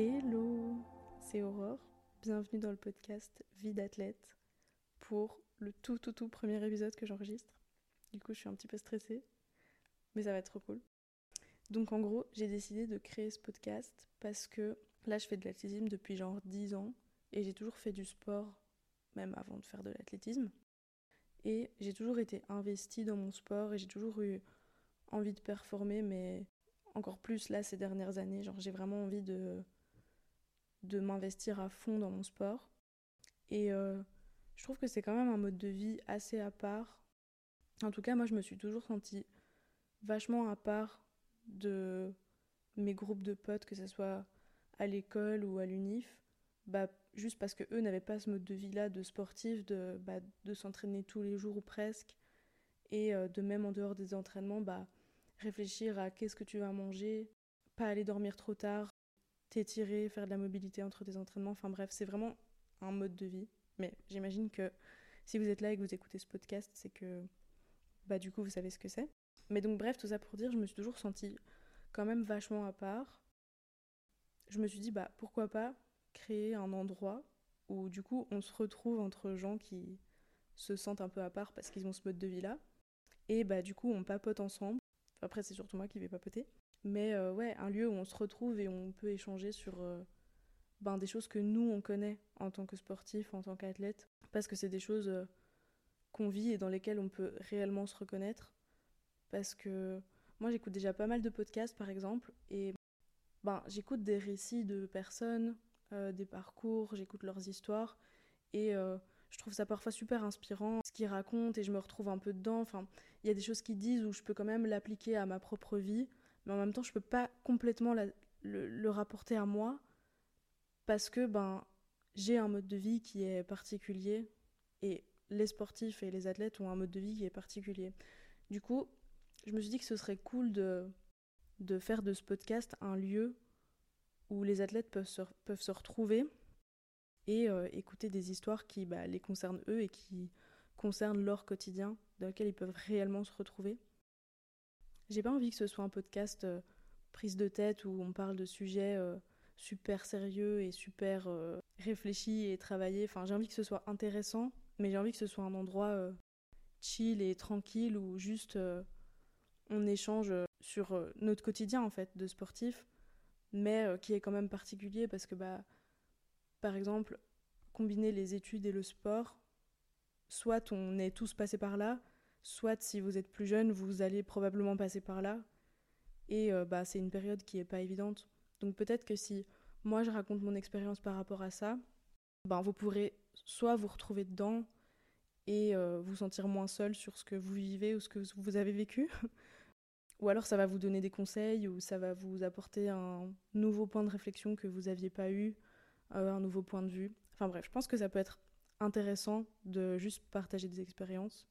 Hello, c'est Aurore. Bienvenue dans le podcast Vie d'athlète pour le tout tout tout premier épisode que j'enregistre. Du coup, je suis un petit peu stressée, mais ça va être trop cool. Donc en gros, j'ai décidé de créer ce podcast parce que là, je fais de l'athlétisme depuis genre 10 ans et j'ai toujours fait du sport même avant de faire de l'athlétisme. Et j'ai toujours été investie dans mon sport et j'ai toujours eu envie de performer, mais encore plus là ces dernières années. Genre j'ai vraiment envie de, de m'investir à fond dans mon sport. Et euh, je trouve que c'est quand même un mode de vie assez à part. En tout cas, moi je me suis toujours sentie vachement à part de mes groupes de potes, que ce soit à l'école ou à l'UNIF. Bah, juste parce que eux n'avaient pas ce mode de vie là de sportif, de, bah, de s'entraîner tous les jours ou presque, et euh, de même en dehors des entraînements, bah, réfléchir à qu'est-ce que tu vas manger, pas aller dormir trop tard, t'étirer, faire de la mobilité entre tes entraînements, enfin bref, c'est vraiment un mode de vie. Mais j'imagine que si vous êtes là et que vous écoutez ce podcast, c'est que bah du coup vous savez ce que c'est. Mais donc bref, tout ça pour dire, je me suis toujours sentie quand même vachement à part. Je me suis dit bah pourquoi pas créer un endroit où du coup on se retrouve entre gens qui se sentent un peu à part parce qu'ils ont ce mode de vie là. Et bah du coup on papote ensemble. Après c'est surtout moi qui vais papoter. Mais euh, ouais, un lieu où on se retrouve et on peut échanger sur euh, ben, des choses que nous on connaît en tant que sportif, en tant qu'athlète. Parce que c'est des choses euh, qu'on vit et dans lesquelles on peut réellement se reconnaître. Parce que moi j'écoute déjà pas mal de podcasts par exemple et ben, j'écoute des récits de personnes des parcours, j'écoute leurs histoires et je trouve ça parfois super inspirant ce qu'ils racontent et je me retrouve un peu dedans. Enfin, il y a des choses qu'ils disent où je peux quand même l'appliquer à ma propre vie, mais en même temps je peux pas complètement le, rapporter à moi parce que ben j'ai un mode de vie qui est particulier et les sportifs et les athlètes ont un mode de vie qui est particulier. Du coup, je me suis dit que ce serait cool de, faire de ce podcast un lieu où les athlètes peuvent se, peuvent se retrouver et euh, écouter des histoires qui bah, les concernent eux et qui concernent leur quotidien, dans lequel ils peuvent réellement se retrouver. J'ai pas envie que ce soit un podcast euh, prise de tête où on parle de sujets euh, super sérieux et super réfléchis et travaillés. Enfin, j'ai envie que ce soit intéressant, mais j'ai envie que ce soit un endroit chill et tranquille où juste on échange sur notre quotidien en fait de sportif mais euh, qui est quand même particulier parce que, bah, par exemple, combiner les études et le sport, soit on est tous passés par là, soit si vous êtes plus jeune, vous allez probablement passer par là. Et euh, bah, c'est une période qui n'est pas évidente. Donc peut-être que si moi je raconte mon expérience par rapport à ça, ben, vous pourrez soit vous retrouver dedans et euh, vous sentir moins seul sur ce que vous vivez ou ce que vous avez vécu, ou alors ça va vous donner des conseils ou ça va vous apporter un nouveau point de réflexion que vous n'aviez pas eu, euh, un nouveau point de vue. Enfin bref, je pense que ça peut être intéressant de juste partager des expériences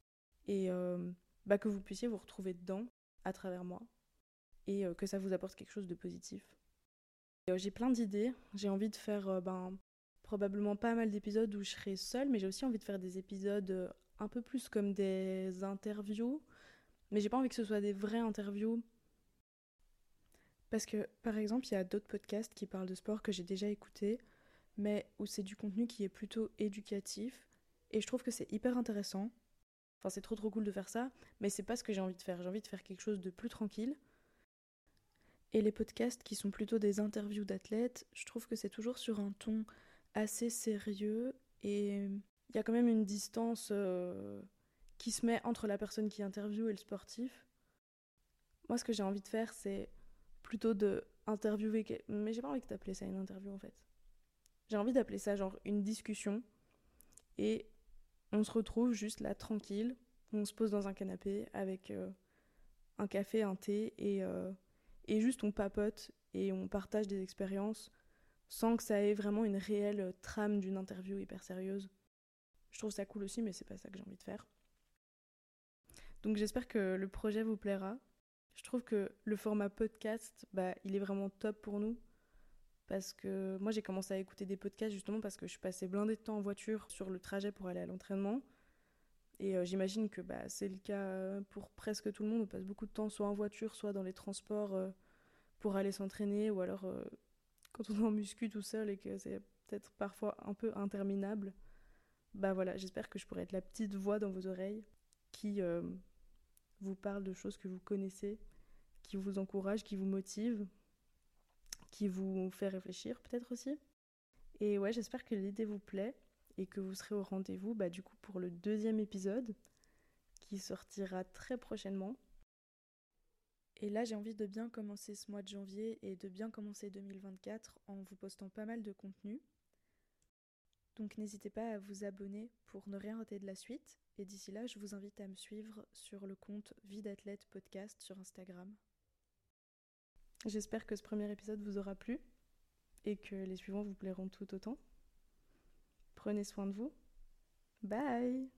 et euh, bah, que vous puissiez vous retrouver dedans à travers moi et euh, que ça vous apporte quelque chose de positif. J'ai plein d'idées, j'ai envie de faire ben, probablement pas mal d'épisodes où je serai seule, mais j'ai aussi envie de faire des épisodes un peu plus comme des interviews mais j'ai pas envie que ce soit des vraies interviews. Parce que, par exemple, il y a d'autres podcasts qui parlent de sport que j'ai déjà écoutés, mais où c'est du contenu qui est plutôt éducatif. Et je trouve que c'est hyper intéressant. Enfin, c'est trop trop cool de faire ça, mais c'est pas ce que j'ai envie de faire. J'ai envie de faire quelque chose de plus tranquille. Et les podcasts qui sont plutôt des interviews d'athlètes, je trouve que c'est toujours sur un ton assez sérieux et il y a quand même une distance euh, qui se met entre la personne qui interviewe et le sportif. Moi, ce que j'ai envie de faire, c'est plutôt de interviewer. Mais j'ai pas envie d'appeler ça une interview en fait. J'ai envie d'appeler ça genre une discussion. Et on se retrouve juste là tranquille. On se pose dans un canapé avec euh, un café, un thé et, euh, et juste on papote et on partage des expériences sans que ça ait vraiment une réelle trame d'une interview hyper sérieuse. Je trouve ça cool aussi, mais c'est pas ça que j'ai envie de faire. Donc j'espère que le projet vous plaira. Je trouve que le format podcast, bah, il est vraiment top pour nous. Parce que moi j'ai commencé à écouter des podcasts justement parce que je passais blindé de temps en voiture sur le trajet pour aller à l'entraînement. Et euh, j'imagine que bah, c'est le cas pour presque tout le monde. On passe beaucoup de temps soit en voiture, soit dans les transports euh, pour aller s'entraîner ou alors euh, quand on est en muscu tout seul et que c'est peut-être parfois un peu interminable, bah voilà, j'espère que je pourrai être la petite voix dans vos oreilles qui euh, vous parle de choses que vous connaissez, qui vous encourage, qui vous motive, qui vous fait réfléchir peut-être aussi. Et ouais, j'espère que l'idée vous plaît et que vous serez au rendez-vous bah, du coup pour le deuxième épisode qui sortira très prochainement. Et là, j'ai envie de bien commencer ce mois de janvier et de bien commencer 2024 en vous postant pas mal de contenu. Donc n'hésitez pas à vous abonner pour ne rien rater de la suite. Et d'ici là, je vous invite à me suivre sur le compte Vie d'athlète podcast sur Instagram. J'espère que ce premier épisode vous aura plu et que les suivants vous plairont tout autant. Prenez soin de vous. Bye